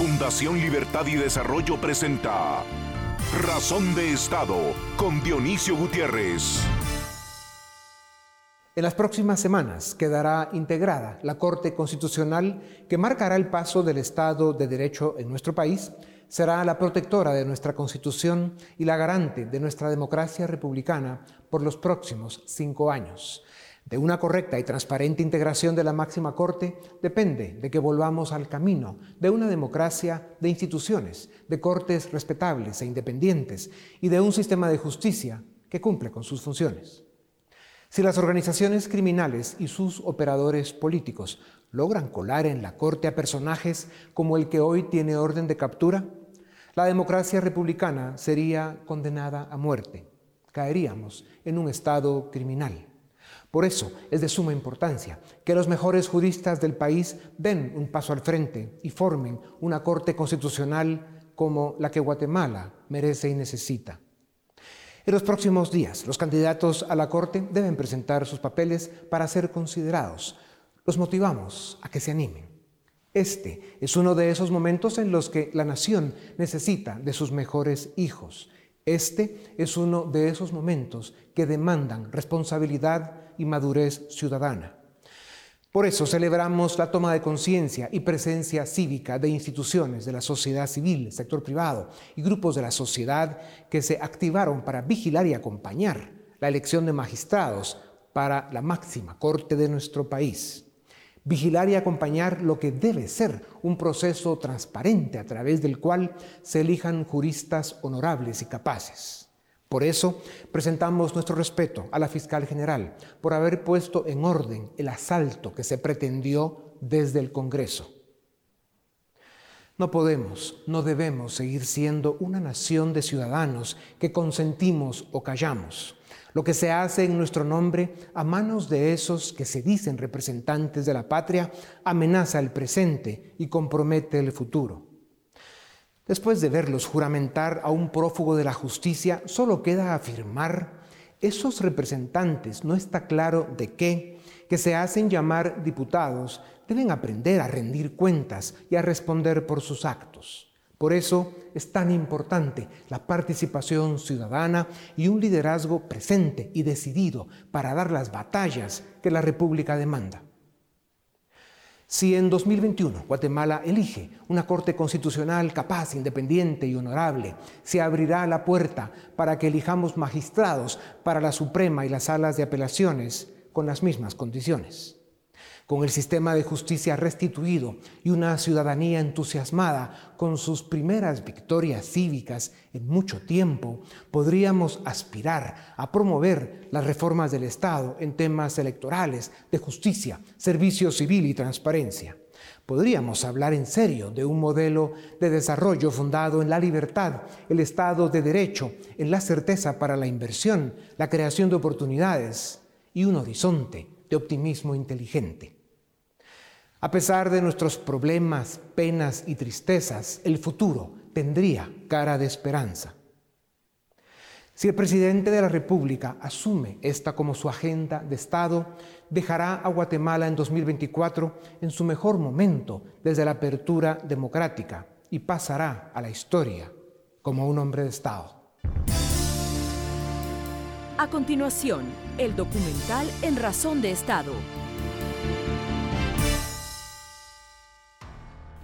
Fundación Libertad y Desarrollo presenta Razón de Estado con Dionisio Gutiérrez. En las próximas semanas quedará integrada la Corte Constitucional que marcará el paso del Estado de Derecho en nuestro país, será la protectora de nuestra Constitución y la garante de nuestra democracia republicana por los próximos cinco años. De una correcta y transparente integración de la máxima Corte depende de que volvamos al camino de una democracia de instituciones, de cortes respetables e independientes y de un sistema de justicia que cumple con sus funciones. Si las organizaciones criminales y sus operadores políticos logran colar en la Corte a personajes como el que hoy tiene orden de captura, la democracia republicana sería condenada a muerte. Caeríamos en un estado criminal. Por eso es de suma importancia que los mejores juristas del país den un paso al frente y formen una Corte Constitucional como la que Guatemala merece y necesita. En los próximos días, los candidatos a la Corte deben presentar sus papeles para ser considerados. Los motivamos a que se animen. Este es uno de esos momentos en los que la nación necesita de sus mejores hijos. Este es uno de esos momentos que demandan responsabilidad y madurez ciudadana. Por eso celebramos la toma de conciencia y presencia cívica de instituciones de la sociedad civil, sector privado y grupos de la sociedad que se activaron para vigilar y acompañar la elección de magistrados para la máxima corte de nuestro país. Vigilar y acompañar lo que debe ser un proceso transparente a través del cual se elijan juristas honorables y capaces. Por eso presentamos nuestro respeto a la fiscal general por haber puesto en orden el asalto que se pretendió desde el Congreso. No podemos, no debemos seguir siendo una nación de ciudadanos que consentimos o callamos. Lo que se hace en nuestro nombre a manos de esos que se dicen representantes de la patria amenaza el presente y compromete el futuro. Después de verlos juramentar a un prófugo de la justicia, solo queda afirmar, esos representantes, no está claro de qué, que se hacen llamar diputados, deben aprender a rendir cuentas y a responder por sus actos. Por eso es tan importante la participación ciudadana y un liderazgo presente y decidido para dar las batallas que la República demanda. Si en 2021 Guatemala elige una Corte Constitucional capaz, independiente y honorable, se abrirá la puerta para que elijamos magistrados para la Suprema y las salas de apelaciones con las mismas condiciones con el sistema de justicia restituido y una ciudadanía entusiasmada con sus primeras victorias cívicas en mucho tiempo, podríamos aspirar a promover las reformas del Estado en temas electorales, de justicia, servicio civil y transparencia. Podríamos hablar en serio de un modelo de desarrollo fundado en la libertad, el Estado de Derecho, en la certeza para la inversión, la creación de oportunidades y un horizonte de optimismo inteligente. A pesar de nuestros problemas, penas y tristezas, el futuro tendría cara de esperanza. Si el presidente de la República asume esta como su agenda de Estado, dejará a Guatemala en 2024 en su mejor momento desde la apertura democrática y pasará a la historia como un hombre de Estado. A continuación, el documental En Razón de Estado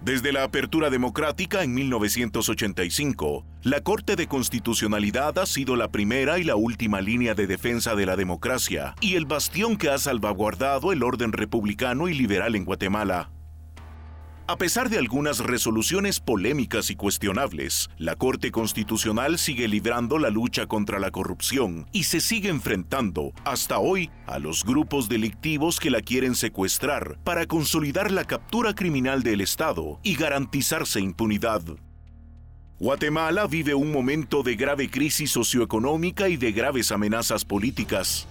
Desde la apertura democrática en 1985, la Corte de Constitucionalidad ha sido la primera y la última línea de defensa de la democracia y el bastión que ha salvaguardado el orden republicano y liberal en Guatemala. A pesar de algunas resoluciones polémicas y cuestionables, la Corte Constitucional sigue librando la lucha contra la corrupción y se sigue enfrentando, hasta hoy, a los grupos delictivos que la quieren secuestrar para consolidar la captura criminal del Estado y garantizarse impunidad. Guatemala vive un momento de grave crisis socioeconómica y de graves amenazas políticas.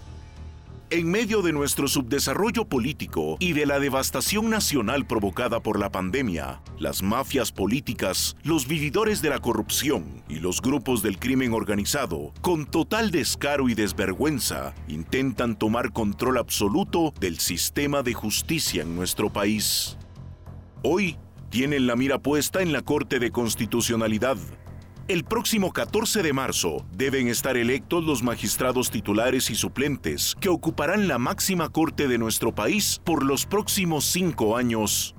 En medio de nuestro subdesarrollo político y de la devastación nacional provocada por la pandemia, las mafias políticas, los vividores de la corrupción y los grupos del crimen organizado, con total descaro y desvergüenza, intentan tomar control absoluto del sistema de justicia en nuestro país. Hoy, tienen la mira puesta en la Corte de Constitucionalidad. El próximo 14 de marzo deben estar electos los magistrados titulares y suplentes que ocuparán la máxima corte de nuestro país por los próximos cinco años.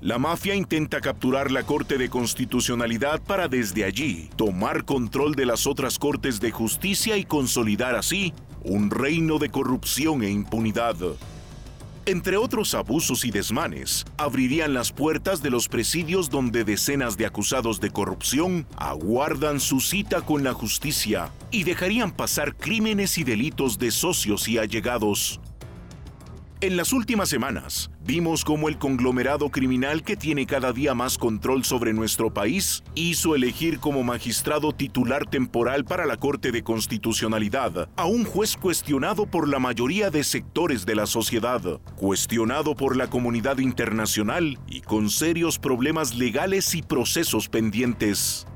La mafia intenta capturar la Corte de Constitucionalidad para desde allí tomar control de las otras cortes de justicia y consolidar así un reino de corrupción e impunidad. Entre otros abusos y desmanes, abrirían las puertas de los presidios donde decenas de acusados de corrupción aguardan su cita con la justicia y dejarían pasar crímenes y delitos de socios y allegados. En las últimas semanas, vimos cómo el conglomerado criminal que tiene cada día más control sobre nuestro país hizo elegir como magistrado titular temporal para la Corte de Constitucionalidad a un juez cuestionado por la mayoría de sectores de la sociedad, cuestionado por la comunidad internacional y con serios problemas legales y procesos pendientes.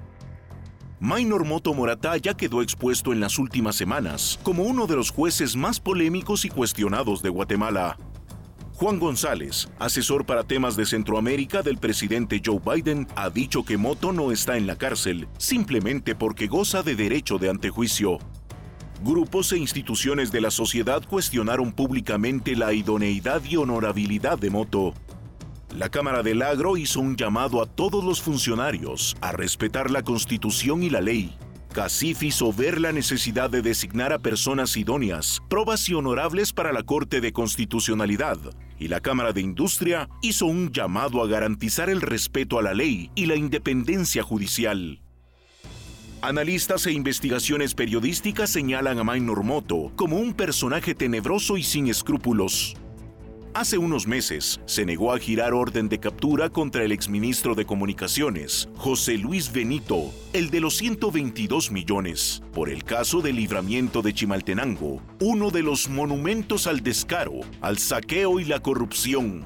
Minor Moto Morata ya quedó expuesto en las últimas semanas como uno de los jueces más polémicos y cuestionados de Guatemala. Juan González, asesor para temas de Centroamérica del presidente Joe Biden, ha dicho que Moto no está en la cárcel simplemente porque goza de derecho de antejuicio. Grupos e instituciones de la sociedad cuestionaron públicamente la idoneidad y honorabilidad de Moto. La Cámara del Agro hizo un llamado a todos los funcionarios a respetar la Constitución y la ley. CACIF hizo ver la necesidad de designar a personas idóneas, probas y honorables para la Corte de Constitucionalidad. Y la Cámara de Industria hizo un llamado a garantizar el respeto a la ley y la independencia judicial. Analistas e investigaciones periodísticas señalan a Minor Moto como un personaje tenebroso y sin escrúpulos. Hace unos meses se negó a girar orden de captura contra el exministro de Comunicaciones, José Luis Benito, el de los 122 millones, por el caso del libramiento de Chimaltenango, uno de los monumentos al descaro, al saqueo y la corrupción.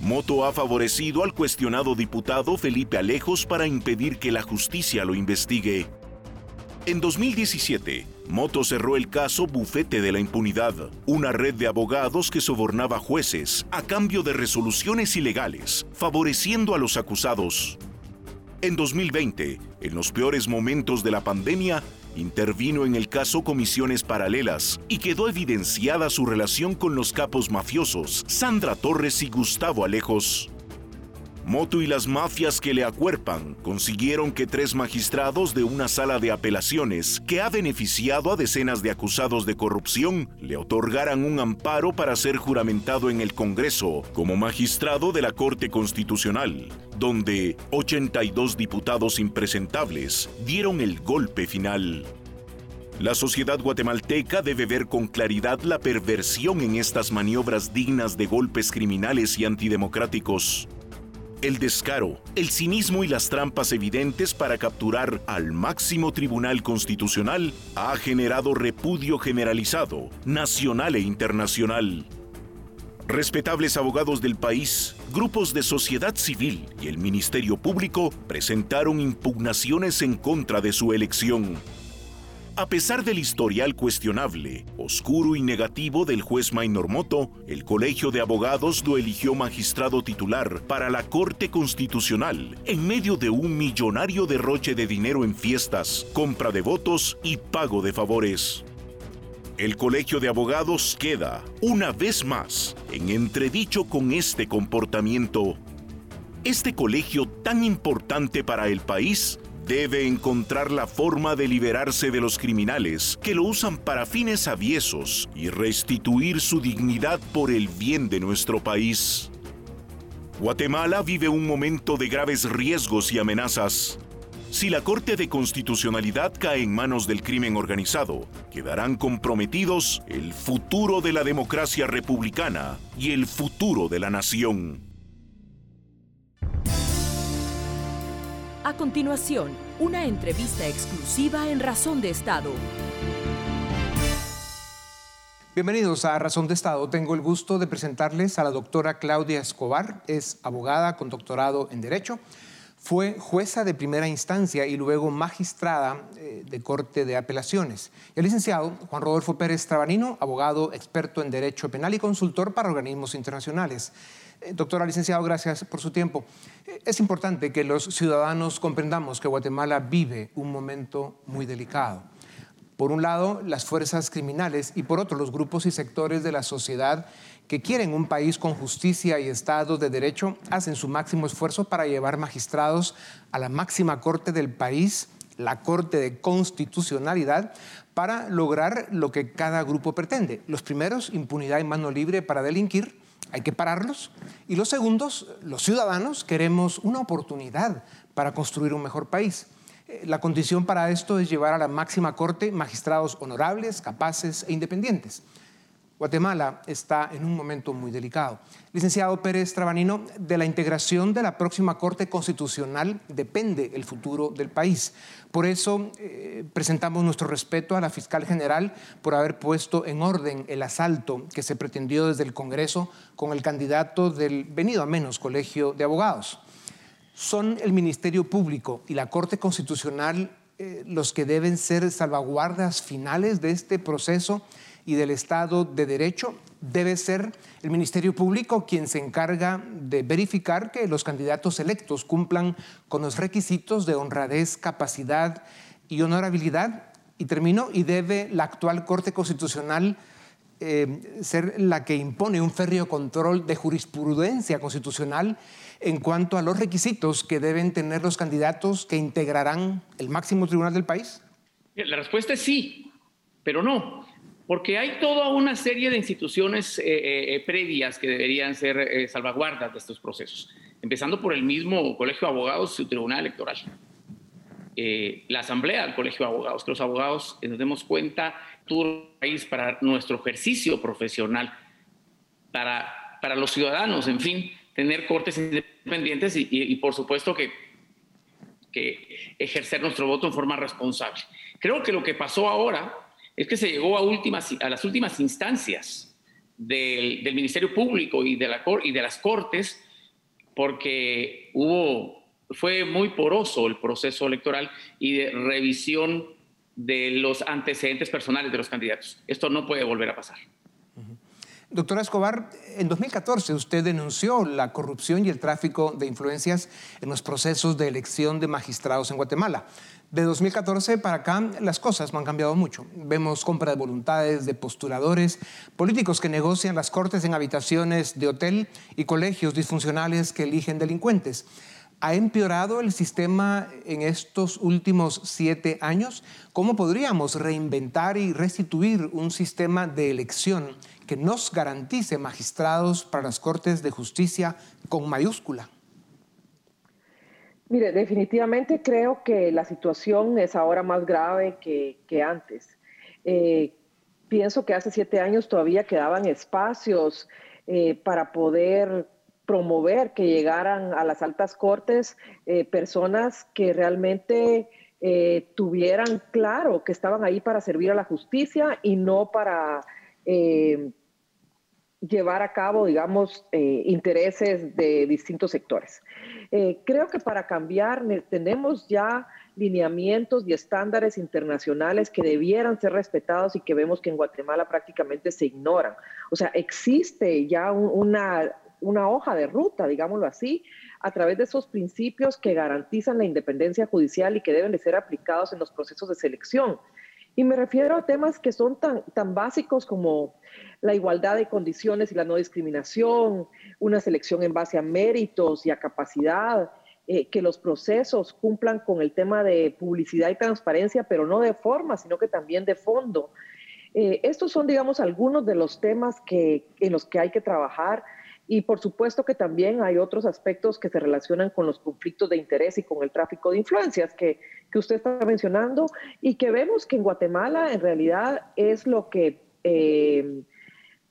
Moto ha favorecido al cuestionado diputado Felipe Alejos para impedir que la justicia lo investigue. En 2017, Moto cerró el caso Bufete de la Impunidad, una red de abogados que sobornaba jueces a cambio de resoluciones ilegales, favoreciendo a los acusados. En 2020, en los peores momentos de la pandemia, intervino en el caso Comisiones Paralelas y quedó evidenciada su relación con los capos mafiosos Sandra Torres y Gustavo Alejos. Moto y las mafias que le acuerpan consiguieron que tres magistrados de una sala de apelaciones que ha beneficiado a decenas de acusados de corrupción le otorgaran un amparo para ser juramentado en el Congreso como magistrado de la Corte Constitucional, donde 82 diputados impresentables dieron el golpe final. La sociedad guatemalteca debe ver con claridad la perversión en estas maniobras dignas de golpes criminales y antidemocráticos el descaro, el cinismo y las trampas evidentes para capturar al máximo tribunal constitucional ha generado repudio generalizado, nacional e internacional. Respetables abogados del país, grupos de sociedad civil y el Ministerio Público presentaron impugnaciones en contra de su elección. A pesar del historial cuestionable, oscuro y negativo del juez Maynor Moto, el Colegio de Abogados lo eligió magistrado titular para la Corte Constitucional en medio de un millonario derroche de dinero en fiestas, compra de votos y pago de favores. El Colegio de Abogados queda, una vez más, en entredicho con este comportamiento. Este colegio tan importante para el país debe encontrar la forma de liberarse de los criminales que lo usan para fines aviesos y restituir su dignidad por el bien de nuestro país. Guatemala vive un momento de graves riesgos y amenazas. Si la Corte de Constitucionalidad cae en manos del crimen organizado, quedarán comprometidos el futuro de la democracia republicana y el futuro de la nación. A continuación, una entrevista exclusiva en Razón de Estado. Bienvenidos a Razón de Estado. Tengo el gusto de presentarles a la doctora Claudia Escobar. Es abogada con doctorado en Derecho. Fue jueza de primera instancia y luego magistrada eh, de Corte de Apelaciones. el licenciado Juan Rodolfo Pérez Trabanino, abogado experto en Derecho Penal y consultor para organismos internacionales. Eh, doctora licenciado, gracias por su tiempo. Eh, es importante que los ciudadanos comprendamos que Guatemala vive un momento muy delicado. Por un lado, las fuerzas criminales y por otro, los grupos y sectores de la sociedad que quieren un país con justicia y Estado de Derecho hacen su máximo esfuerzo para llevar magistrados a la máxima corte del país, la Corte de Constitucionalidad, para lograr lo que cada grupo pretende. Los primeros, impunidad y mano libre para delinquir, hay que pararlos. Y los segundos, los ciudadanos, queremos una oportunidad para construir un mejor país. Eh, la condición para esto es llevar a la máxima corte magistrados honorables, capaces e independientes. Guatemala está en un momento muy delicado. Licenciado Pérez Trabanino, de la integración de la próxima Corte Constitucional depende el futuro del país. Por eso eh, presentamos nuestro respeto a la fiscal general por haber puesto en orden el asalto que se pretendió desde el Congreso con el candidato del venido a menos Colegio de Abogados. Son el Ministerio Público y la Corte Constitucional eh, los que deben ser salvaguardas finales de este proceso y del Estado de Derecho, debe ser el Ministerio Público quien se encarga de verificar que los candidatos electos cumplan con los requisitos de honradez, capacidad y honorabilidad. Y termino, y debe la actual Corte Constitucional eh, ser la que impone un férreo control de jurisprudencia constitucional en cuanto a los requisitos que deben tener los candidatos que integrarán el máximo tribunal del país? La respuesta es sí, pero no. Porque hay toda una serie de instituciones eh, eh, eh, previas que deberían ser salvaguardas de estos procesos, empezando por el mismo Colegio de Abogados y su Tribunal Electoral. la Asamblea del Colegio de Abogados, que los abogados nos demos cuenta todo el país para nuestro ejercicio profesional, para, para los ciudadanos, en fin, tener cortes independientes y, y por supuesto que, que ejercer nuestro voto en forma responsable. Creo que lo que pasó ahora es que se llegó a, últimas, a las últimas instancias del, Ministerio Público y de, la, y de las Cortes porque hubo, fue muy poroso el proceso electoral y de revisión de los antecedentes personales de los candidatos. Esto no puede volver a pasar. Doctora Escobar, en 2014 usted denunció la corrupción y el tráfico de influencias en los procesos de elección de magistrados en Guatemala. De 2014 para acá las cosas no han cambiado mucho. Vemos compra de voluntades de postuladores, políticos que negocian las cortes en habitaciones de hotel y colegios disfuncionales que eligen delincuentes. ¿Ha empeorado el sistema en estos últimos siete años? ¿Cómo podríamos reinventar y restituir un sistema de elección que nos garantice magistrados para las Cortes de Justicia con mayúscula? Mire, definitivamente creo que la situación es ahora más grave que, antes. Eh, pienso que hace siete años todavía quedaban espacios eh, para poder promover que llegaran a las altas cortes eh, personas que realmente tuvieran claro que estaban ahí para servir a la justicia y no para llevar a cabo, digamos, intereses de distintos sectores. Eh, creo que para cambiar tenemos ya lineamientos y estándares internacionales que debieran ser respetados y que vemos que en Guatemala prácticamente se ignoran. O sea, existe ya una, una hoja de ruta, digámoslo así, a través de esos principios que garantizan la independencia judicial y que deben de ser aplicados en los procesos de selección. Y me refiero a temas que son tan, tan básicos como la igualdad de condiciones y la no discriminación, una selección en base a méritos y a capacidad, eh, que los procesos cumplan con el tema de publicidad y transparencia, pero no de forma, sino que también de fondo. Eh, estos son, digamos, algunos de los temas que, en los que hay que trabajar y por supuesto que también hay otros aspectos que se relacionan con los conflictos de interés y con el tráfico de influencias que, que usted está mencionando y que vemos que en Guatemala en realidad es lo que, eh,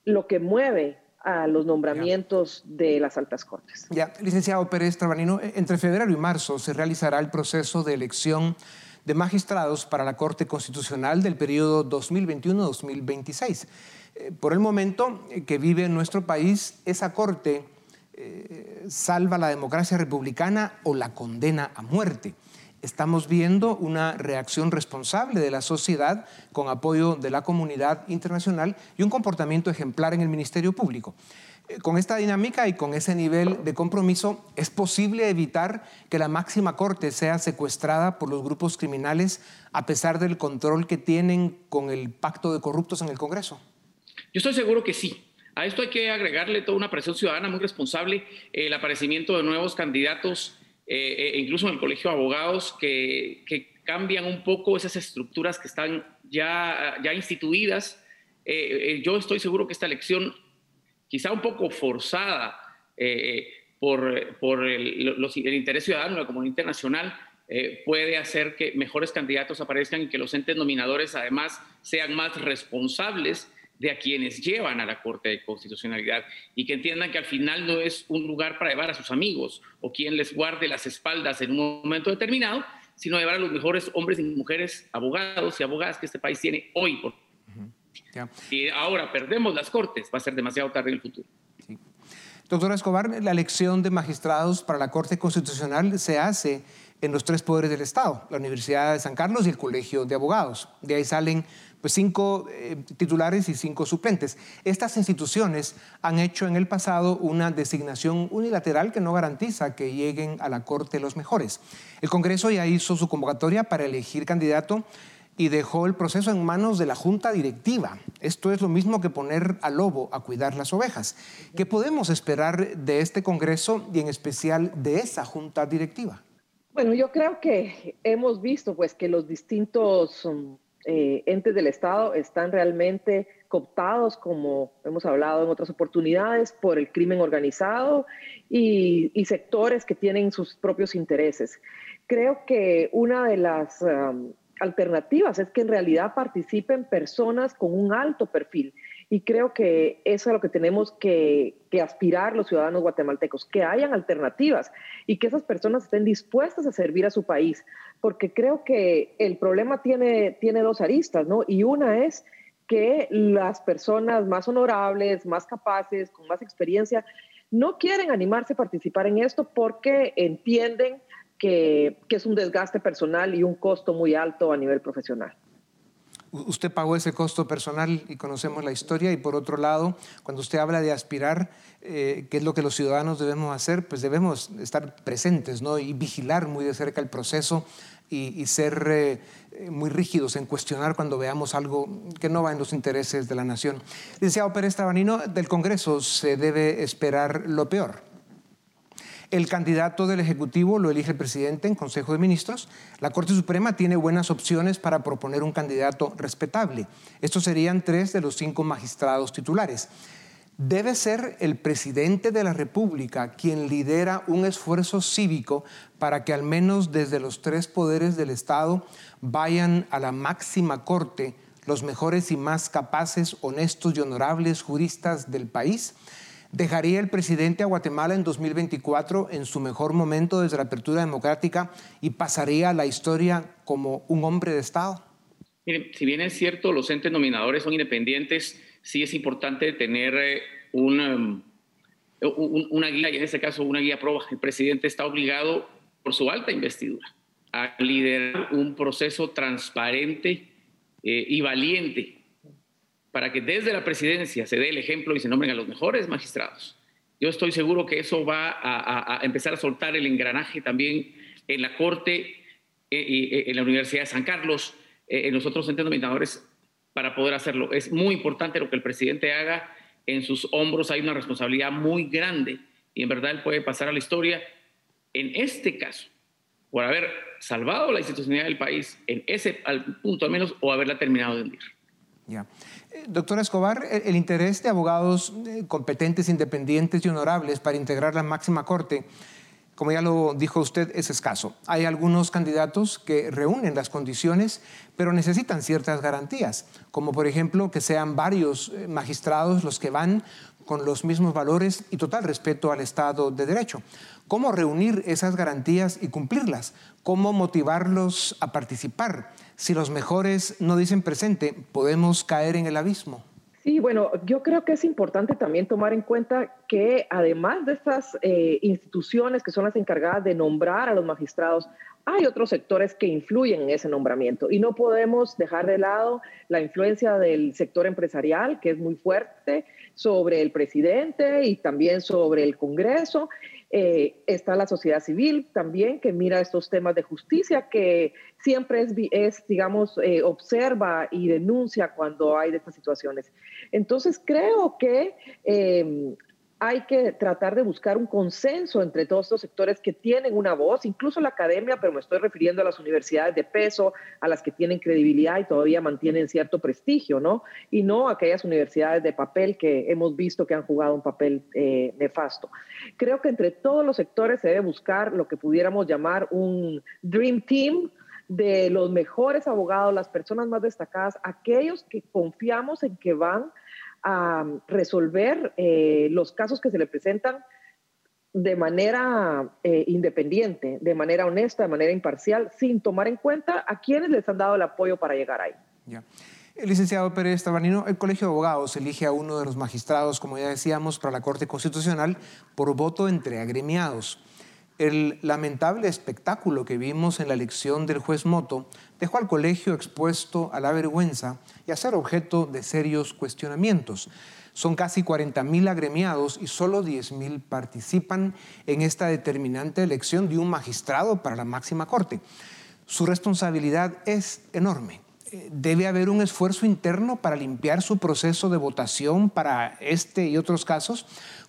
lo que mueve a los nombramientos de las altas cortes. Ya, licenciado Pérez Trabanino, entre febrero y marzo se realizará el proceso de elección de magistrados para la Corte Constitucional del periodo 2021-2026. Eh, por el momento que vive nuestro país, esa Corte eh, salva la democracia republicana o la condena a muerte. Estamos viendo una reacción responsable de la sociedad con apoyo de la comunidad internacional y un comportamiento ejemplar en el Ministerio Público. Eh, con esta dinámica y con ese nivel de compromiso, ¿es posible evitar que la máxima corte sea secuestrada por los grupos criminales a pesar del control que tienen con el pacto de corruptos en el Congreso? Yo estoy seguro que sí. A esto hay que agregarle toda una presión ciudadana muy responsable, el aparecimiento de nuevos candidatos, eh, incluso en el Colegio de Abogados, que, cambian un poco esas estructuras que están ya, ya instituidas. Eh, yo estoy seguro que esta elección quizá un poco forzada eh, por, por el, interés ciudadano la comunidad internacional, eh, puede hacer que mejores candidatos aparezcan y que los entes nominadores además sean más responsables de a quienes llevan a la Corte de Constitucionalidad y que entiendan que al final no es un lugar para llevar a sus amigos o quien les guarde las espaldas en un momento determinado, sino llevar a los mejores hombres y mujeres, abogados y abogadas que este país tiene hoy por y ahora perdemos las cortes, va a ser demasiado tarde en el futuro. Doctora Escobar, la elección de magistrados para la Corte Constitucional se hace en los tres poderes del Estado, la Universidad de San Carlos y el Colegio de Abogados. De ahí salen pues, cinco eh, titulares y cinco suplentes. Estas instituciones han hecho en el pasado una designación unilateral que no garantiza que lleguen a la Corte los mejores. El Congreso ya hizo su convocatoria para elegir candidato y dejó el proceso en manos de la junta directiva. Esto es lo mismo que poner al lobo a cuidar las ovejas. ¿Qué podemos esperar de este Congreso y en especial de esa junta directiva? Bueno, yo creo que hemos visto pues que los distintos um, eh, entes del Estado están realmente cooptados, como hemos hablado en otras oportunidades, por el crimen organizado y, sectores que tienen sus propios intereses. Creo que una de las um, alternativas, es que en realidad participen personas con un alto perfil. Y creo que eso es lo que tenemos que, aspirar los ciudadanos guatemaltecos, que hayan alternativas y que esas personas estén dispuestas a servir a su país, porque creo que el problema tiene, tiene dos aristas, ¿no? Y una es que las personas más honorables, más capaces, con más experiencia, no quieren animarse a participar en esto porque entienden que, es un desgaste personal y un costo muy alto a nivel profesional. Usted pagó ese costo personal y conocemos la historia y por otro lado, cuando usted habla de aspirar, eh, ¿qué es lo que los ciudadanos debemos hacer? Pues debemos estar presentes ¿no? y vigilar muy de cerca el proceso y, ser eh, muy rígidos en cuestionar cuando veamos algo que no va en los intereses de la nación. Licenciado Pérez Tabanino, del Congreso se debe esperar lo peor. El candidato del Ejecutivo lo elige el presidente en Consejo de Ministros. La Corte Suprema tiene buenas opciones para proponer un candidato respetable. Estos serían tres de los cinco magistrados titulares. Debe ser el presidente de la República quien lidera un esfuerzo cívico para que al menos desde los tres poderes del Estado vayan a la máxima corte los mejores y más capaces, honestos y honorables juristas del país ¿Dejaría el presidente a Guatemala en 2024 en su mejor momento desde la apertura democrática y pasaría a la historia como un hombre de Estado? Miren, si bien es cierto, los entes nominadores son independientes, sí es importante tener eh, una, una guía, y en este caso una guía proba. El presidente está obligado por su alta investidura a liderar un proceso transparente eh, y valiente para que desde la presidencia se dé el ejemplo y se nombren a los mejores magistrados. Yo estoy seguro que eso va a, empezar a soltar el engranaje también en la Corte, eh, en la Universidad de San Carlos, eh, en los otros entes nominadores para poder hacerlo. Es muy importante lo que el presidente haga. En sus hombros hay una responsabilidad muy grande y en verdad él puede pasar a la historia en este caso por haber salvado la institucionalidad del país en ese punto al menos o haberla terminado de hundir. Ya. Doctora Escobar, el interés de abogados eh, competentes, independientes y honorables para integrar la máxima corte, como ya lo dijo usted, es escaso. Hay algunos candidatos que reúnen las condiciones, pero necesitan ciertas garantías, como por ejemplo que sean varios eh, magistrados los que van con los mismos valores y total respeto al Estado de Derecho. ¿Cómo reunir esas garantías y cumplirlas? ¿Cómo motivarlos a participar? Si los mejores no dicen presente, podemos caer en el abismo. Sí, bueno, yo creo que es importante también tomar en cuenta que además de estas eh, instituciones que son las encargadas de nombrar a los magistrados, hay otros sectores que influyen en ese nombramiento y no podemos dejar de lado la influencia del sector empresarial, que es muy fuerte, sobre el presidente y también sobre el Congreso. Eh, está la sociedad civil también que mira estos temas de justicia, que siempre es, es digamos, eh, observa y denuncia cuando hay de estas situaciones. Entonces, creo que eh, hay que tratar de buscar un consenso entre todos estos sectores que tienen una voz, incluso la academia, pero me estoy refiriendo a las universidades de peso, a las que tienen credibilidad y todavía mantienen cierto prestigio, ¿no? Y no aquellas universidades de papel que hemos visto que han jugado un papel eh, nefasto. Creo que entre todos los sectores se debe buscar lo que pudiéramos llamar un Dream Team, de los mejores abogados, las personas más destacadas, aquellos que confiamos en que van a resolver eh, los casos que se le presentan de manera eh, independiente, de manera honesta, de manera imparcial, sin tomar en cuenta a quienes les han dado el apoyo para llegar ahí. Ya. El licenciado Pérez Tabanino, el Colegio de Abogados elige a uno de los magistrados, como ya decíamos, para la Corte Constitucional por voto entre agremiados. El lamentable espectáculo que vimos en la elección del juez Moto dejó al colegio expuesto a la vergüenza y a ser objeto de serios cuestionamientos. Son casi 40.000 agremiados y solo 10.000 participan en esta determinante elección de un magistrado para la máxima corte. Su responsabilidad es enorme. Eh, debe haber un esfuerzo interno para limpiar su proceso de votación para este y otros casos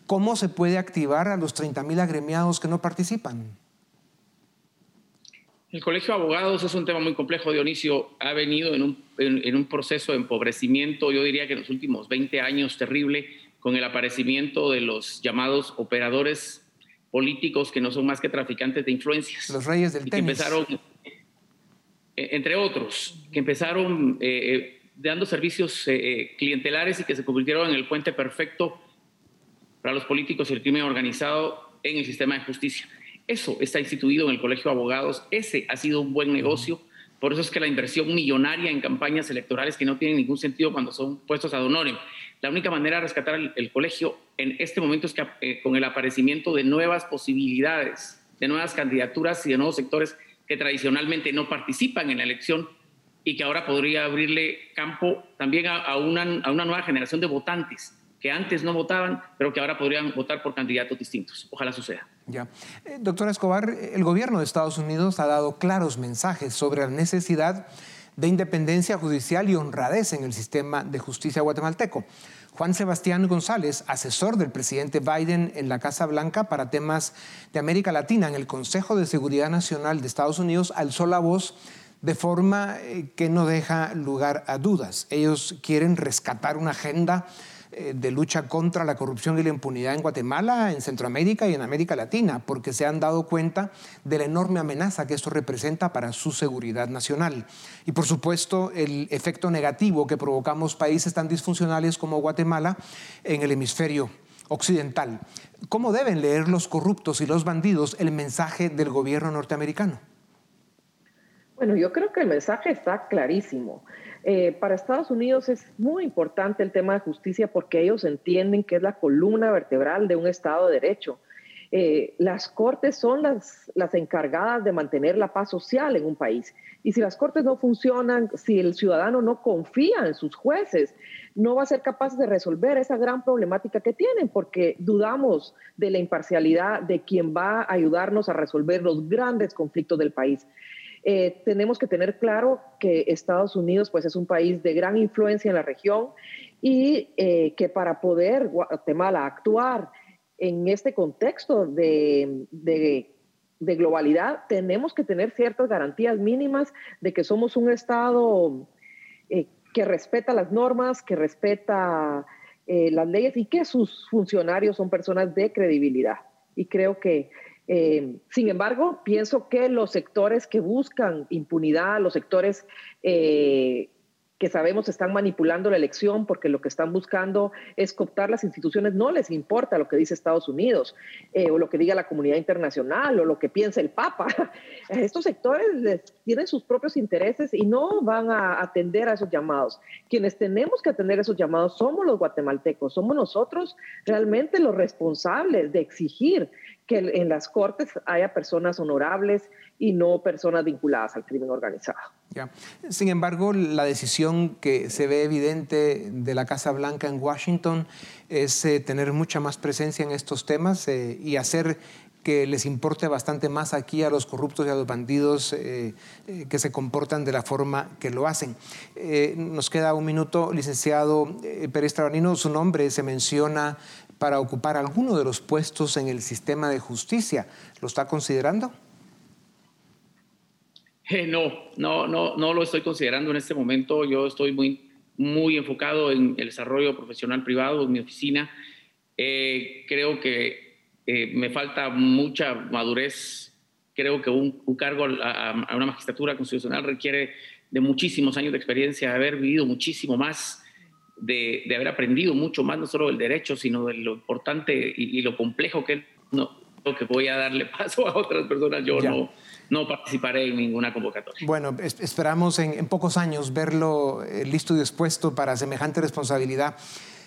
¿Cómo se puede activar a los 30.000 agremiados que no participan? El Colegio de Abogados es un tema muy complejo, Dionisio. Ha venido en un, proceso de empobrecimiento, yo diría que en los últimos 20 años terrible, con el aparecimiento de los llamados operadores políticos que no son más que traficantes de influencias. Los reyes del tenis. empezaron, e, entre otros, que empezaron eh, eh, dando servicios eh, clientelares y que se convirtieron en el puente perfecto para los políticos y el crimen organizado en el sistema de justicia. Eso está instituido en el Colegio de Abogados, ese ha sido un buen negocio, por eso es que la inversión millonaria en campañas electorales que no tienen ningún sentido cuando son puestos ad honorem. La única manera de rescatar el, colegio en este momento es que eh, con el aparecimiento de nuevas posibilidades, de nuevas candidaturas y de nuevos sectores que tradicionalmente no participan en la elección y que ahora podría abrirle campo también a, una, a una nueva generación de votantes que antes no votaban, pero que ahora podrían votar por candidatos distintos. Ojalá suceda. Ya. Eh, doctora Escobar, el gobierno de Estados Unidos ha dado claros mensajes sobre la necesidad de independencia judicial y honradez en el sistema de justicia guatemalteco. Juan Sebastián González, asesor del presidente Biden en la Casa Blanca para temas de América Latina en el Consejo de Seguridad Nacional de Estados Unidos, alzó la voz de forma eh, que no deja lugar a dudas. Ellos quieren rescatar una agenda de lucha contra la corrupción y la impunidad en Guatemala, en Centroamérica y en América Latina, porque se han dado cuenta de la enorme amenaza que esto representa para su seguridad nacional. Y por supuesto, el efecto negativo que provocamos países tan disfuncionales como Guatemala en el hemisferio occidental. ¿Cómo deben leer los corruptos y los bandidos el mensaje del gobierno norteamericano? Bueno, yo creo que el mensaje está clarísimo. Eh, para Estados Unidos es muy importante el tema de justicia porque ellos entienden que es la columna vertebral de un Estado de Derecho. Eh, las cortes son las, las encargadas de mantener la paz social en un país. Y si las cortes no funcionan, si el ciudadano no confía en sus jueces, no va a ser capaz de resolver esa gran problemática que tienen, porque dudamos de la imparcialidad de quien va a ayudarnos a resolver los grandes conflictos del país. Eh, tenemos que tener claro que Estados Unidos pues, es un país de gran influencia en la región y eh, que para poder Guatemala actuar en este contexto de, globalidad, tenemos que tener ciertas garantías mínimas de que somos un Estado eh, que respeta las normas, que respeta las leyes y que sus funcionarios son personas de credibilidad. Y creo que eh, sin embargo, pienso que los sectores que buscan impunidad, los sectores eh, que sabemos están manipulando la elección porque lo que están buscando es cooptar las instituciones, no les importa lo que dice Estados Unidos eh, o lo que diga la comunidad internacional o lo que piensa el Papa. Estos sectores tienen sus propios intereses y no van a atender a esos llamados. Quienes tenemos que atender esos llamados somos los guatemaltecos, somos nosotros realmente los responsables de exigir que en las cortes haya personas honorables y no personas vinculadas al crimen organizado. Sin embargo, la decisión que se ve evidente de la Casa Blanca en Washington es eh, tener mucha más presencia en estos temas eh, y hacer que les importe bastante más aquí a los corruptos y a los bandidos eh, que se comportan de la forma que lo hacen. nos queda un minuto, licenciado Pérez Trabanino, su nombre se menciona para ocupar alguno de los puestos en el sistema de justicia. ¿Lo está considerando? Eh, no, no, no, no lo estoy considerando en este momento. Yo estoy muy, muy enfocado en el desarrollo profesional privado en mi oficina. Eh, creo que eh, me falta mucha madurez. Creo que un, cargo a, a, una magistratura constitucional requiere de muchísimos años de experiencia, haber vivido muchísimo más, de, de haber aprendido mucho más, no solo del derecho, sino de lo importante y, lo complejo que es. No, que voy a darle paso a otras personas. Yo no no participaré en ninguna convocatoria. Bueno, esperamos en, pocos años verlo eh, listo y dispuesto para semejante responsabilidad.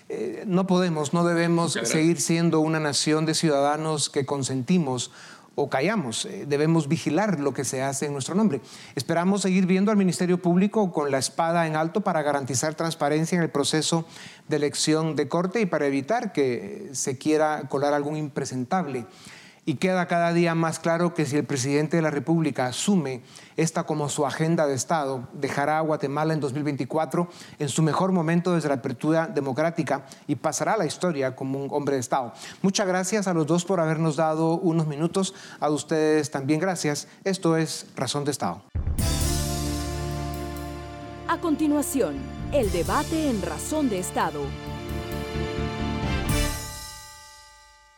Eh, no podemos, no debemos seguir siendo una nación de ciudadanos que consentimos o callamos. Eh, debemos vigilar lo que se hace en nuestro nombre. Esperamos seguir viendo al Ministerio Público con la espada en alto para garantizar transparencia en el proceso de elección de corte y para evitar que se quiera colar algún impresentable y queda cada día más claro que si el presidente de la República asume esta como su agenda de Estado, dejará a Guatemala en 2024 en su mejor momento desde la apertura democrática y pasará a la historia como un hombre de Estado. Muchas gracias a los dos por habernos dado unos minutos. A ustedes también gracias. Esto es Razón de Estado. A continuación, el debate en Razón de Estado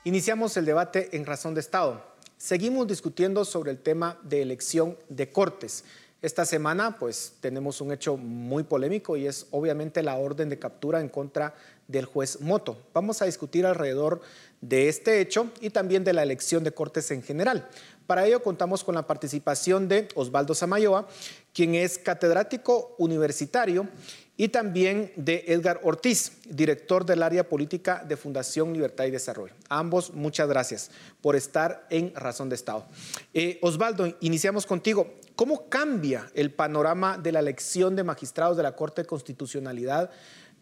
Iniciamos el debate en razón de Estado. Seguimos discutiendo sobre el tema de elección de cortes. Esta semana pues tenemos un hecho muy polémico y es obviamente la orden de captura en contra del juez Moto. Vamos a discutir alrededor de este hecho y también de la elección de cortes en general. Para ello contamos con la participación de Osvaldo Samayoa, quien es catedrático universitario y también de Edgar Ortiz, director del área política de Fundación Libertad y Desarrollo. ambos, muchas gracias por estar en Razón de Estado. Eh, Osvaldo, iniciamos contigo. ¿Cómo cambia el panorama de la elección de magistrados de la Corte de Constitucionalidad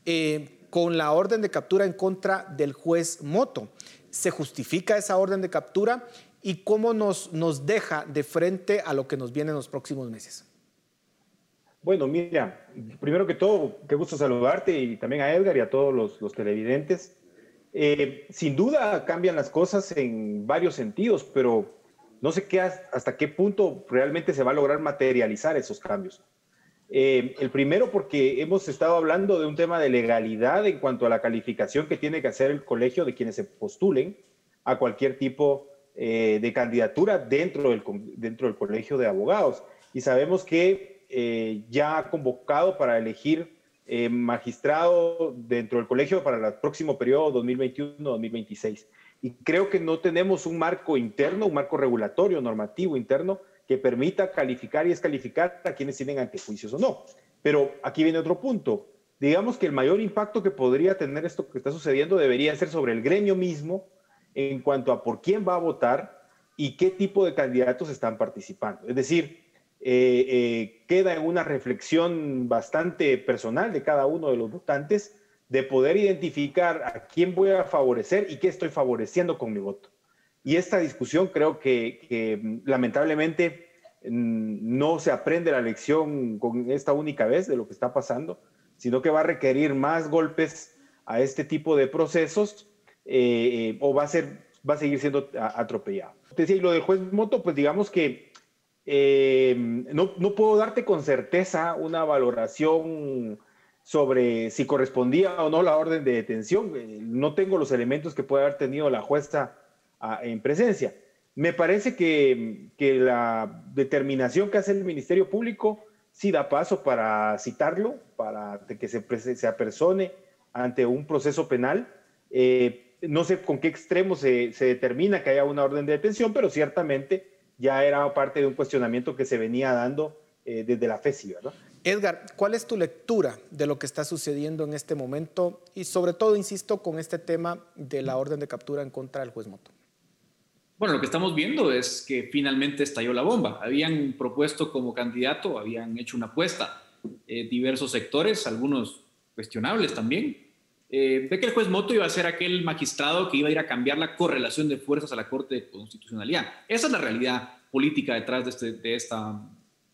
eh, con la orden de captura en contra del juez Moto? ¿Se justifica esa orden de captura y cómo nos, nos deja de frente a lo que nos viene en los próximos meses? Bueno, mira, primero que todo, qué gusto saludarte y también a Edgar y a todos los, televidentes. Eh, sin duda cambian las cosas en varios sentidos, pero no sé qué, hasta qué punto realmente se va a lograr materializar esos cambios. Eh, el primero porque hemos estado hablando de un tema de legalidad en cuanto a la calificación que tiene que hacer el colegio de quienes se postulen a cualquier tipo eh, de candidatura dentro del, dentro del colegio de abogados. Y sabemos que eh, ya convocado para elegir eh, magistrado dentro del colegio para el próximo periodo 2021-2026. Y creo que no tenemos un marco interno, un marco regulatorio, normativo interno, que permita calificar y descalificar a quienes tienen antejuicios o no. Pero aquí viene otro punto. Digamos que el mayor impacto que podría tener esto que está sucediendo debería ser sobre el gremio mismo en cuanto a por quién va a votar y qué tipo de candidatos están participando. Es decir, eh, eh, queda en una reflexión bastante personal de cada uno de los votantes de poder identificar a quién voy a favorecer y qué estoy favoreciendo con mi voto. Y esta discusión creo que, mm, lamentablemente mm, no se aprende la lección con esta única vez de lo que está pasando, sino que va a requerir más golpes a este tipo de procesos eh, o va a, ser, va a seguir siendo atropellado. Decía, y lo del juez Moto, pues digamos que eh, no, no, puedo darte con certeza una valoración sobre si correspondía o no la orden de detención. No tengo los elementos que puede haber tenido la jueza ah, en presencia. Me parece que, que, la determinación que hace el Ministerio Público sí da paso para citarlo, para que se, se apersone ante un proceso penal. Eh, no sé con qué extremo se, se, determina que haya una orden de detención, pero ciertamente ya era parte de un cuestionamiento que se venía dando eh, desde la FESI, ¿verdad? Edgar, ¿cuál es tu lectura de lo que está sucediendo en este momento? Y sobre todo, insisto, con este tema de la orden de captura en contra del juez Moto. Bueno, lo que estamos viendo es que finalmente estalló la bomba. Habían propuesto como candidato, habían hecho una apuesta eh, diversos sectores, algunos cuestionables también, eh, de que el juez Moto iba a ser aquel magistrado que iba a ir a cambiar la correlación de fuerzas a la Corte de Constitucionalidad. Esa es la realidad política detrás de, este, de esta,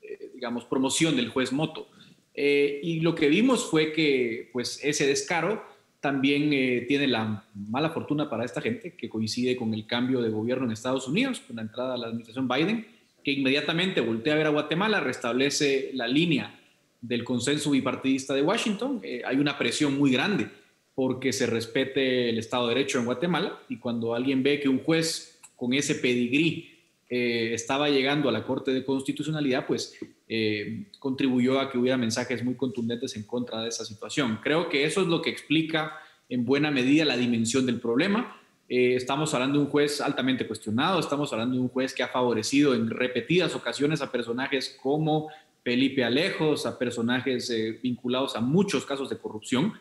eh, digamos, promoción del juez Moto. y lo que vimos fue que, pues, ese descaro también eh, tiene la mala fortuna para esta gente que coincide con el cambio de gobierno en Estados Unidos, con la entrada de la administración Biden, que inmediatamente voltea a ver a Guatemala, restablece la línea del consenso bipartidista de Washington. Eh, hay una presión muy grande porque se respete el Estado de Derecho en Guatemala y cuando alguien ve que un juez con ese pedigrí eh, estaba llegando a la Corte de Constitucionalidad, pues eh, contribuyó a que hubiera mensajes muy contundentes en contra de esa situación. Creo que eso es lo que explica en buena medida la dimensión del problema. Eh, estamos hablando de un juez altamente cuestionado, estamos hablando de un juez que ha favorecido en repetidas ocasiones a personajes como Felipe Alejos, a personajes eh, vinculados a muchos casos de corrupción.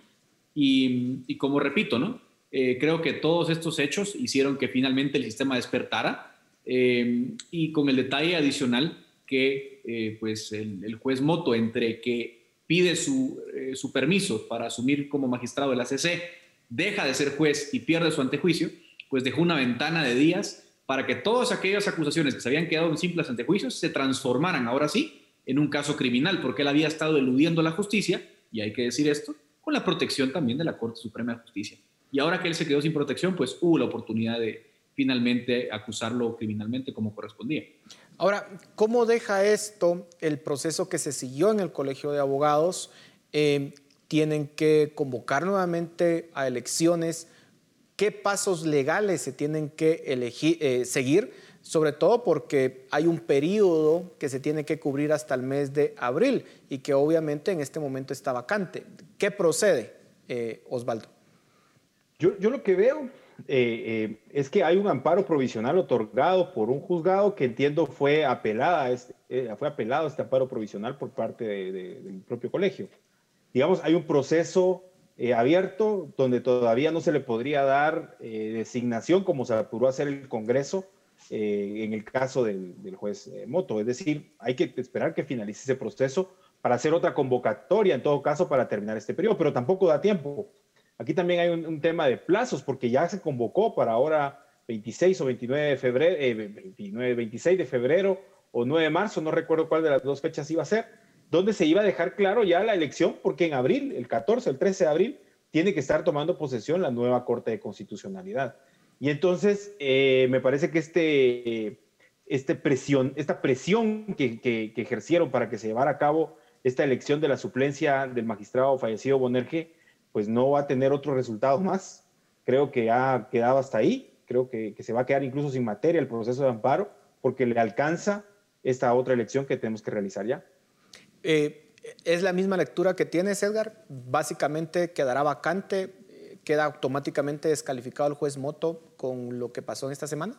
Y, como repito, ¿no? creo que todos estos hechos hicieron que finalmente el sistema despertara y con el detalle adicional que eh, pues el, juez Moto, entre que pide su, eh, permiso para asumir como magistrado de la deja de ser juez y pierde su antejuicio, pues dejó una ventana de días para que todas aquellas acusaciones que se habían quedado en simples antejuicios se transformaran ahora sí en un caso criminal, porque él había estado eludiendo la justicia, y hay que decir esto, con la protección también de la Corte Suprema de Justicia. Y ahora que él se quedó sin protección, pues hubo la oportunidad de finalmente acusarlo criminalmente como correspondía. Ahora, ¿cómo deja esto el proceso que se siguió en el Colegio de Abogados? Eh, tienen que convocar nuevamente a elecciones. ¿Qué pasos legales se tienen que elegir, eh, seguir? Sobre todo porque hay un periodo que se tiene que cubrir hasta el mes de abril y que obviamente en este momento está vacante. ¿Qué procede, eh, Osvaldo? Yo, yo lo que veo eh, eh, es que hay un amparo provisional otorgado por un juzgado que entiendo fue apelada, este, fue apelado este amparo provisional por parte del propio colegio. Digamos, hay un proceso abierto donde todavía no se le podría dar designación como se apuró a hacer el Congreso en el caso del, juez Moto. Es decir, hay que esperar que finalice ese proceso para hacer otra convocatoria, en todo caso, para terminar este periodo, pero tampoco da tiempo. Aquí también hay un, tema de plazos, porque ya se convocó para ahora 26 o 29 de febrero, eh, 29, 26 de febrero o 9 de marzo, no recuerdo cuál de las dos fechas iba a ser, donde se iba a dejar claro ya la elección, porque en abril, el 14, el 13 de abril, tiene que estar tomando posesión la nueva Corte de Constitucionalidad. Y entonces, eh, me parece que este, este presión, esta presión que, que, que, ejercieron para que se llevara a cabo esta elección de la suplencia del magistrado fallecido Bonerge, pues no va a tener otro resultado más. Creo que ha quedado hasta ahí. Creo que, se va a quedar incluso sin materia el proceso de amparo porque le alcanza esta otra elección que tenemos que realizar ya. Eh, ¿Es la misma lectura que tienes, Edgar? Básicamente quedará vacante, queda automáticamente descalificado el juez Moto con lo que pasó en esta semana.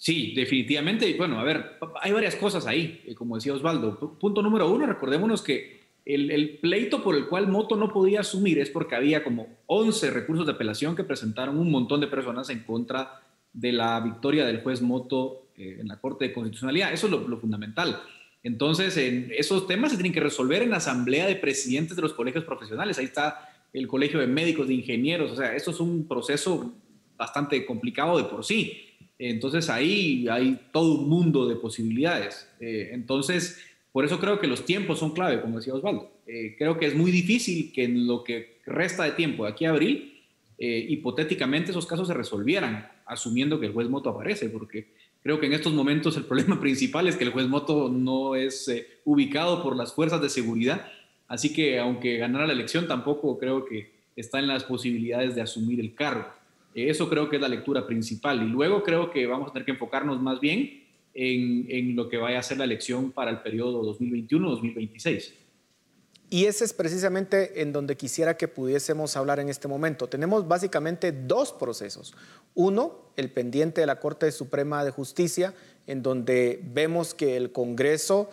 Sí, definitivamente. Bueno, a ver, hay varias cosas ahí, eh, como decía Osvaldo. Punto número uno, recordémonos que el, pleito por el cual Moto no podía asumir es porque había como 11 recursos de apelación que presentaron un montón de personas en contra de la victoria del juez Moto eh, en la Corte de Constitucionalidad. Eso es lo, fundamental. Entonces, en esos temas se tienen que resolver en la asamblea de presidentes de los colegios profesionales. Ahí está el colegio de médicos, de ingenieros. O sea, eso es un proceso bastante complicado de por sí. Entonces, ahí hay todo un mundo de posibilidades. Eh, entonces, por eso creo que los tiempos son clave, como decía Osvaldo. Eh, creo que es muy difícil que en lo que resta de tiempo, de aquí a abril, eh, hipotéticamente esos casos se resolvieran, asumiendo que el juez Moto aparece, porque creo que en estos momentos el problema principal es que el juez Moto no es ubicado por las fuerzas de seguridad, así que aunque ganara la elección, tampoco creo que está en las posibilidades de asumir el cargo. eso creo que es la lectura principal. Y luego creo que vamos a tener que enfocarnos más bien en, en lo que vaya a ser la elección para el periodo 2021-2026. Y ese es precisamente en donde quisiera que pudiésemos hablar en este momento. Tenemos básicamente dos procesos. Uno, el pendiente de la Corte Suprema de Justicia, en donde vemos que el Congreso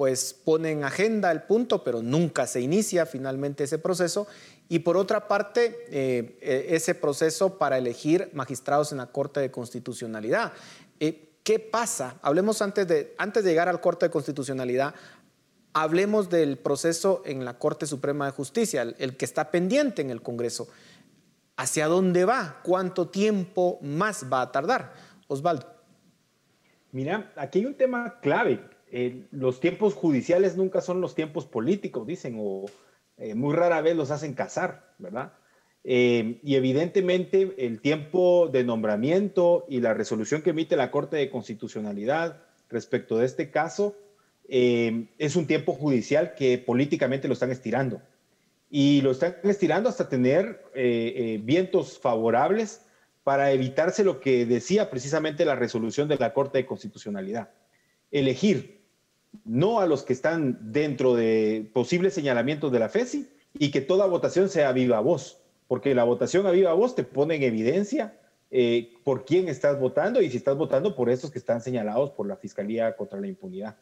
pues pone en agenda el punto, pero nunca se inicia finalmente ese proceso. Y por otra parte, eh, eh, ese proceso para elegir magistrados en la Corte de Constitucionalidad. Eh, ¿Qué pasa? Hablemos antes de, antes de llegar al Corte de Constitucionalidad, hablemos del proceso en la Corte Suprema de Justicia, el, que está pendiente en el Congreso. ¿Hacia dónde va? ¿Cuánto tiempo más va a tardar? Osvaldo. Mira, aquí hay un tema clave. Eh, los tiempos judiciales nunca son los tiempos políticos, dicen, o eh, muy rara vez los hacen casar, ¿verdad? Eh, y evidentemente el tiempo de nombramiento y la resolución que emite la Corte de Constitucionalidad respecto de este caso eh, es un tiempo judicial que políticamente lo están estirando. Y lo están estirando hasta tener eh, eh, vientos favorables para evitarse lo que decía precisamente la resolución de la Corte de Constitucionalidad. Elegir no a los que están dentro de posibles señalamientos de la FESI y que toda votación sea viva voz, porque la votación a viva voz te pone en evidencia por quién estás votando y si estás votando por esos que están señalados por la Fiscalía contra la Impunidad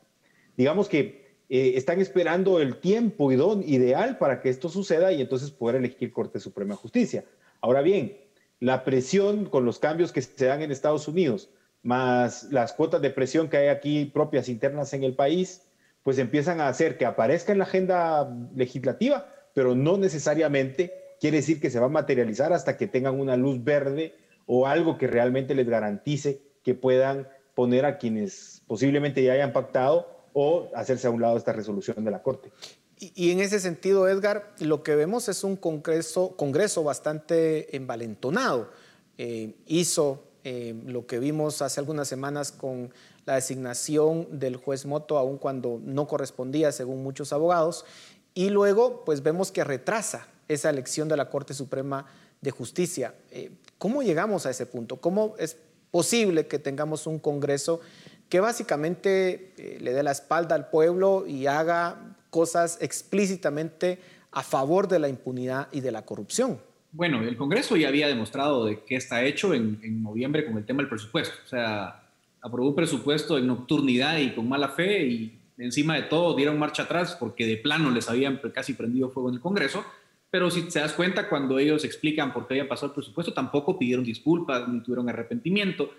digamos que eh, están esperando el tiempo ideal para que esto suceda y entonces poder elegir Corte Suprema de Justicia. Ahora bien, la presión con los cambios que se dan en Estados Unidos, más las cuotas de presión que hay aquí propias internas en el país, pues empiezan a hacer que aparezca en la agenda legislativa, pero no necesariamente quiere decir que se va a materializar hasta que tengan una luz verde o algo que realmente les garantice que puedan poner a quienes posiblemente ya hayan pactado o hacerse a un lado esta resolución de la Corte. Y, en ese sentido, Edgar, lo que vemos es un congreso, congreso bastante envalentonado. Eh, hizo eh, lo que vimos hace algunas semanas con la designación del juez Moto, aun cuando no correspondía, según muchos abogados, y luego pues vemos que retrasa esa elección de la Corte Suprema de Justicia. Eh, ¿Cómo llegamos a ese punto? ¿Cómo es posible que tengamos un Congreso que básicamente eh, le dé la espalda al pueblo y haga cosas explícitamente a favor de la impunidad y de la corrupción. Bueno, el Congreso ya había demostrado de qué está hecho en, en, noviembre con el tema del presupuesto. O sea, aprobó un presupuesto en nocturnidad y con mala fe y encima de todo dieron marcha atrás porque de plano les habían casi prendido fuego en el Congreso. Pero si te das cuenta, cuando ellos explican por qué había pasado el presupuesto, tampoco pidieron disculpas ni tuvieron arrepentimiento.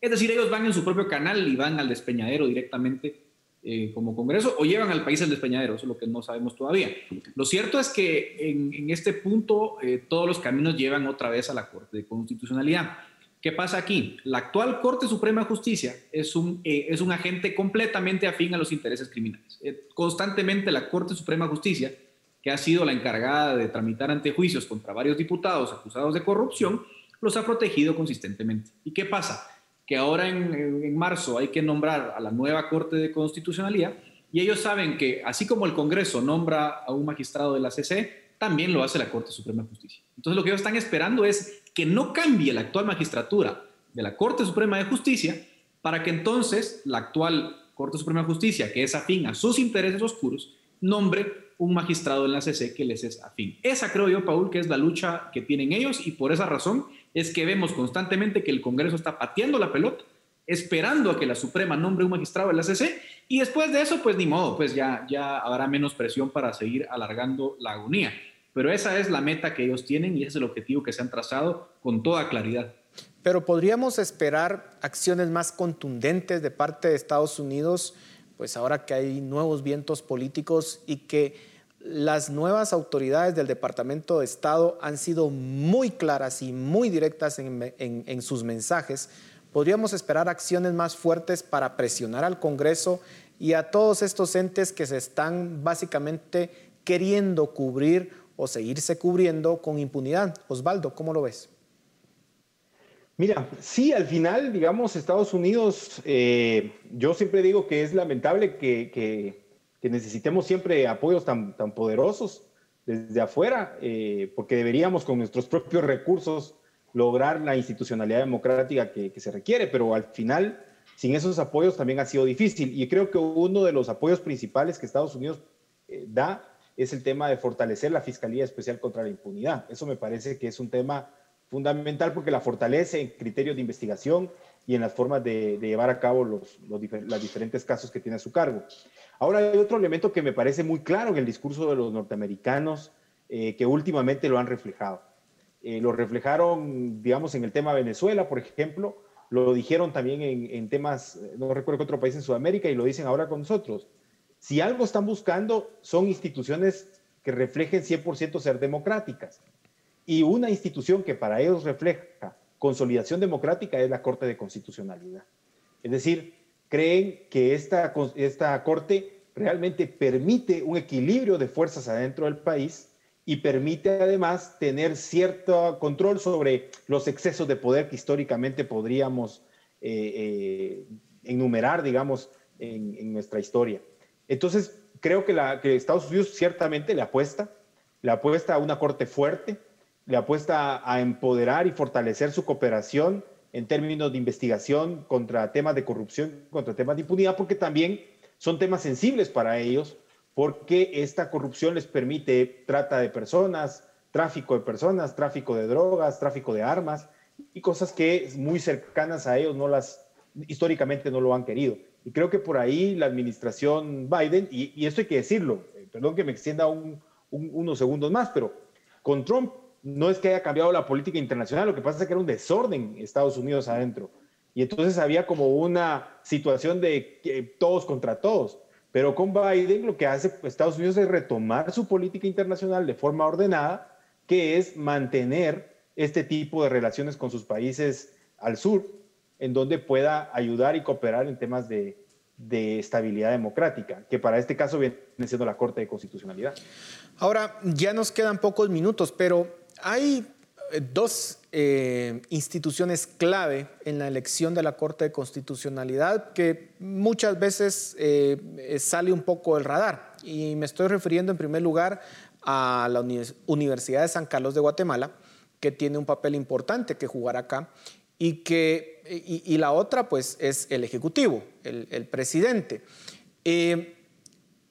Es decir, ellos van en su propio canal y van al despeñadero directamente eh, como Congreso o llevan al país al despeñadero, eso es lo que no sabemos todavía. Lo cierto es que en, este punto eh, todos los caminos llevan otra vez a la Corte de Constitucionalidad. ¿Qué pasa aquí? La actual Corte Suprema de Justicia es un, eh, es un agente completamente afín a los intereses criminales. constantemente la Corte Suprema de Justicia, que ha sido la encargada de tramitar antejuicios contra varios diputados acusados de corrupción, los ha protegido consistentemente. ¿Y qué pasa? Que ahora en, marzo hay que nombrar a la nueva Corte de Constitucionalidad y ellos saben que así como el Congreso nombra a un magistrado de la CC, también lo hace la Corte Suprema de Justicia. Entonces lo que ellos están esperando es que no cambie la actual magistratura de la Corte Suprema de Justicia para que entonces la actual Corte Suprema de Justicia, que es afín a sus intereses oscuros, nombre un magistrado en la CC que les es afín. Esa creo yo, Paul, que es la lucha que tienen ellos y por esa razón es que vemos constantemente que el Congreso está pateando la pelota, esperando a que la Suprema nombre un magistrado de la CC y después de eso, pues ni modo, pues ya, ya habrá menos presión para seguir alargando la agonía. Pero esa es la meta que ellos tienen y ese es el objetivo que se han trazado con toda claridad. Pero podríamos esperar acciones más contundentes de parte de Estados Unidos, pues ahora que hay nuevos vientos políticos y que las nuevas autoridades del Departamento de Estado han sido muy claras y muy directas en, sus mensajes. Podríamos esperar acciones más fuertes para presionar al Congreso y a todos estos entes que se están básicamente queriendo cubrir o seguirse cubriendo con impunidad. Osvaldo, ¿cómo lo ves? Mira, sí, al final, digamos, Estados Unidos, eh, yo siempre digo que es lamentable que que necesitemos siempre apoyos tan, tan poderosos desde afuera, eh, porque deberíamos con nuestros propios recursos lograr la institucionalidad democrática que, se requiere, pero al final sin esos apoyos también ha sido difícil. Y creo que uno de los apoyos principales que Estados Unidos eh, da es el tema de fortalecer la Fiscalía Especial contra la Impunidad. Eso me parece que es un tema fundamental porque la fortalece en criterios de investigación y en las formas de, llevar a cabo los, diferentes casos que tiene a su cargo. Ahora hay otro elemento que me parece muy claro en el discurso de los norteamericanos eh, que últimamente lo han reflejado. Eh, lo reflejaron, digamos, en el tema Venezuela, por ejemplo, lo dijeron también en, en temas, no recuerdo qué otro país en Sudamérica, y lo dicen ahora con nosotros. Si algo están buscando son instituciones que reflejen 100% ser democráticas. Y una institución que para ellos refleja consolidación democrática es la Corte de Constitucionalidad. Es decir, creen que esta, esta Corte realmente permite un equilibrio de fuerzas adentro del país y permite además tener cierto control sobre los excesos de poder que históricamente podríamos eh, eh, enumerar, digamos, en, nuestra historia. Entonces, creo que, la, que Estados Unidos ciertamente le apuesta, le apuesta a una corte fuerte, le apuesta a empoderar y fortalecer su cooperación en términos de investigación contra temas de corrupción, contra temas de impunidad, porque también son temas sensibles para ellos, porque esta corrupción les permite trata de personas, tráfico de personas, tráfico de drogas, tráfico de armas y cosas que muy cercanas a ellos no las históricamente no lo han querido. Y creo que por ahí la administración Biden, y, esto hay que decirlo, eh, perdón que me extienda unos segundos más, pero con Trump no es que haya cambiado la política internacional, lo que pasa es que era un desorden Estados Unidos adentro. Y entonces había como una situación de todos contra todos. Pero con Biden lo que hace Estados Unidos es retomar su política internacional de forma ordenada, que es mantener este tipo de relaciones con sus países al sur, en donde pueda ayudar y cooperar en temas de, estabilidad democrática, que para este caso viene siendo la Corte de Constitucionalidad. Ahora, ya nos quedan pocos minutos, pero hay eh, dos eh, instituciones clave en la elección de la Corte de Constitucionalidad que muchas veces eh, sale un poco del radar. Y me estoy refiriendo en primer lugar a la Universidad de San Carlos de Guatemala, que tiene un papel importante que jugar acá, y, que, y, la otra pues es el Ejecutivo, el presidente. ¿Qué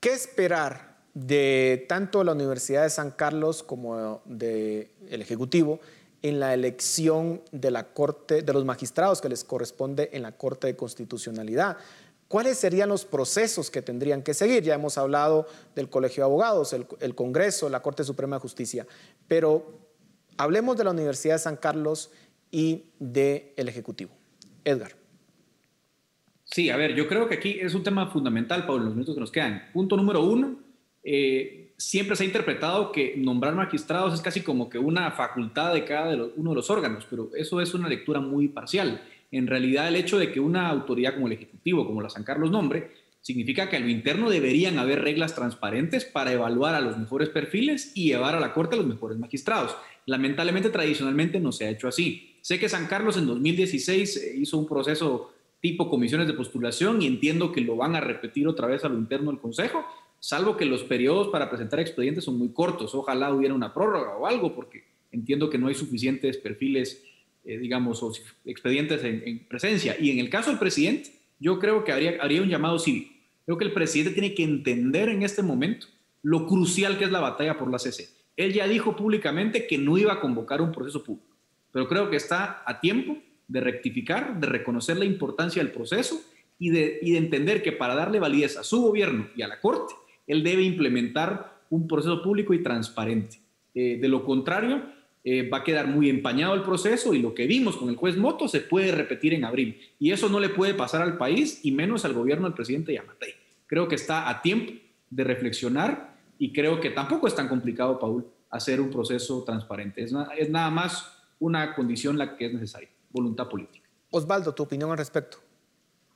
esperar de tanto la Universidad de San Carlos como del Ejecutivo en la elección de la Corte, de los magistrados que les corresponde en la Corte de Constitucionalidad. ¿Cuáles serían los procesos que tendrían que seguir? Ya hemos hablado del Colegio de Abogados, el, Congreso, la Corte Suprema de Justicia, pero hablemos de la Universidad de San Carlos y del Ejecutivo. Edgar. Sí, a ver, yo creo que aquí es un tema fundamental, Pablo, los minutos que nos quedan. Punto número uno, eh, siempre se ha interpretado que nombrar magistrados es casi como que una facultad de cada uno de los órganos, pero eso es una lectura muy parcial. En realidad, el hecho de que una autoridad como el Ejecutivo, como la San Carlos nombre, significa que a lo interno deberían haber reglas transparentes para evaluar a los mejores perfiles y llevar a la Corte a los mejores magistrados. Lamentablemente, tradicionalmente no se ha hecho así. Sé que San Carlos en 2016 eh, hizo un proceso tipo comisiones de postulación y entiendo que lo van a repetir otra vez a lo interno del Consejo, salvo que los periodos para presentar expedientes son muy cortos. Ojalá hubiera una prórroga o algo, porque entiendo que no hay suficientes perfiles, eh, digamos, o expedientes en, presencia. Y en el caso del presidente, yo creo que habría, habría un llamado cívico. Creo que el presidente tiene que entender en este momento lo crucial que es la batalla por la CC. Él ya dijo públicamente que no iba a convocar un proceso público, pero creo que está a tiempo de rectificar, de reconocer la importancia del proceso y de, y de entender que para darle validez a su gobierno y a la Corte, él debe implementar un proceso público y transparente. Eh, de lo contrario, eh, va a quedar muy empañado el proceso y lo que vimos con el juez Moto se puede repetir en abril. Y eso no le puede pasar al país y menos al gobierno del presidente Yamatei. Creo que está a tiempo de reflexionar y creo que tampoco es tan complicado, Paul, hacer un proceso transparente. Es, es nada más una condición la que es necesaria, voluntad política. Osvaldo, tu opinión al respecto.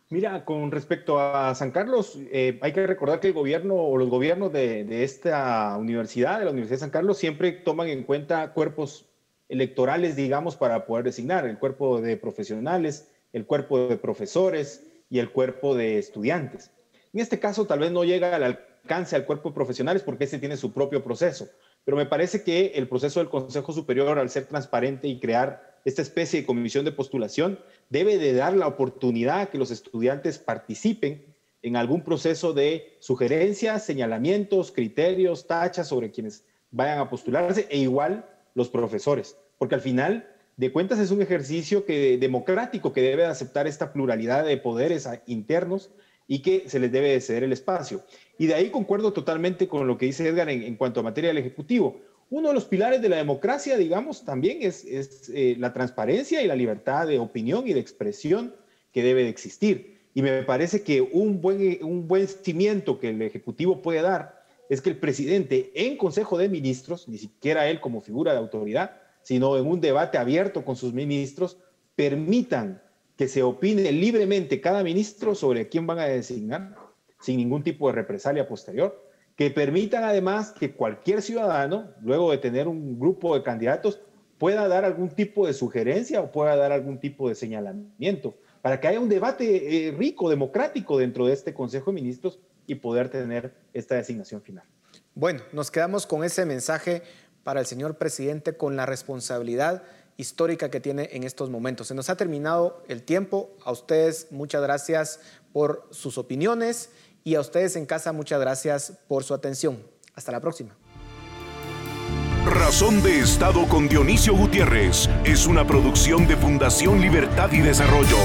Mira, con respecto a San Carlos, eh, hay que recordar que el gobierno o los gobiernos de, esta universidad, de la Universidad de San Carlos, siempre toman en cuenta cuerpos electorales, digamos, para poder designar el cuerpo de profesionales, el cuerpo de profesores y el cuerpo de estudiantes. En este caso, tal vez no llega al alcance al cuerpo de profesionales porque ese tiene su propio proceso, pero me parece que el proceso del Consejo Superior, al ser transparente y crear esta especie de comisión de postulación debe de dar la oportunidad a que los estudiantes participen en algún proceso de sugerencias, señalamientos, criterios, tachas sobre quienes vayan a postularse e igual los profesores, porque al final de cuentas es un ejercicio que, democrático que debe aceptar esta pluralidad de poderes internos y que se les debe de ceder el espacio. Y de ahí concuerdo totalmente con lo que dice Edgar en, cuanto a materia del Ejecutivo. Uno de los pilares de la democracia, digamos, también es, eh, la transparencia y la libertad de opinión y de expresión que debe de existir. Y me parece que un buen, un buen cimiento que el Ejecutivo puede dar es que el presidente en Consejo de Ministros, ni siquiera él como figura de autoridad, sino en un debate abierto con sus ministros, permitan que se opine libremente cada ministro sobre quién van a designar sin ningún tipo de represalia posterior, que permitan además que cualquier ciudadano, luego de tener un grupo de candidatos, pueda dar algún tipo de sugerencia o pueda dar algún tipo de señalamiento, para que haya un debate eh, rico, democrático dentro de este Consejo de Ministros y poder tener esta designación final. Bueno, nos quedamos con ese mensaje para el señor presidente con la responsabilidad histórica que tiene en estos momentos. Se nos ha terminado el tiempo. A ustedes muchas gracias por sus opiniones y a ustedes en casa muchas gracias por su atención. Hasta la próxima. Razón de Estado con Dionisio Gutiérrez es una producción de Fundación Libertad y Desarrollo.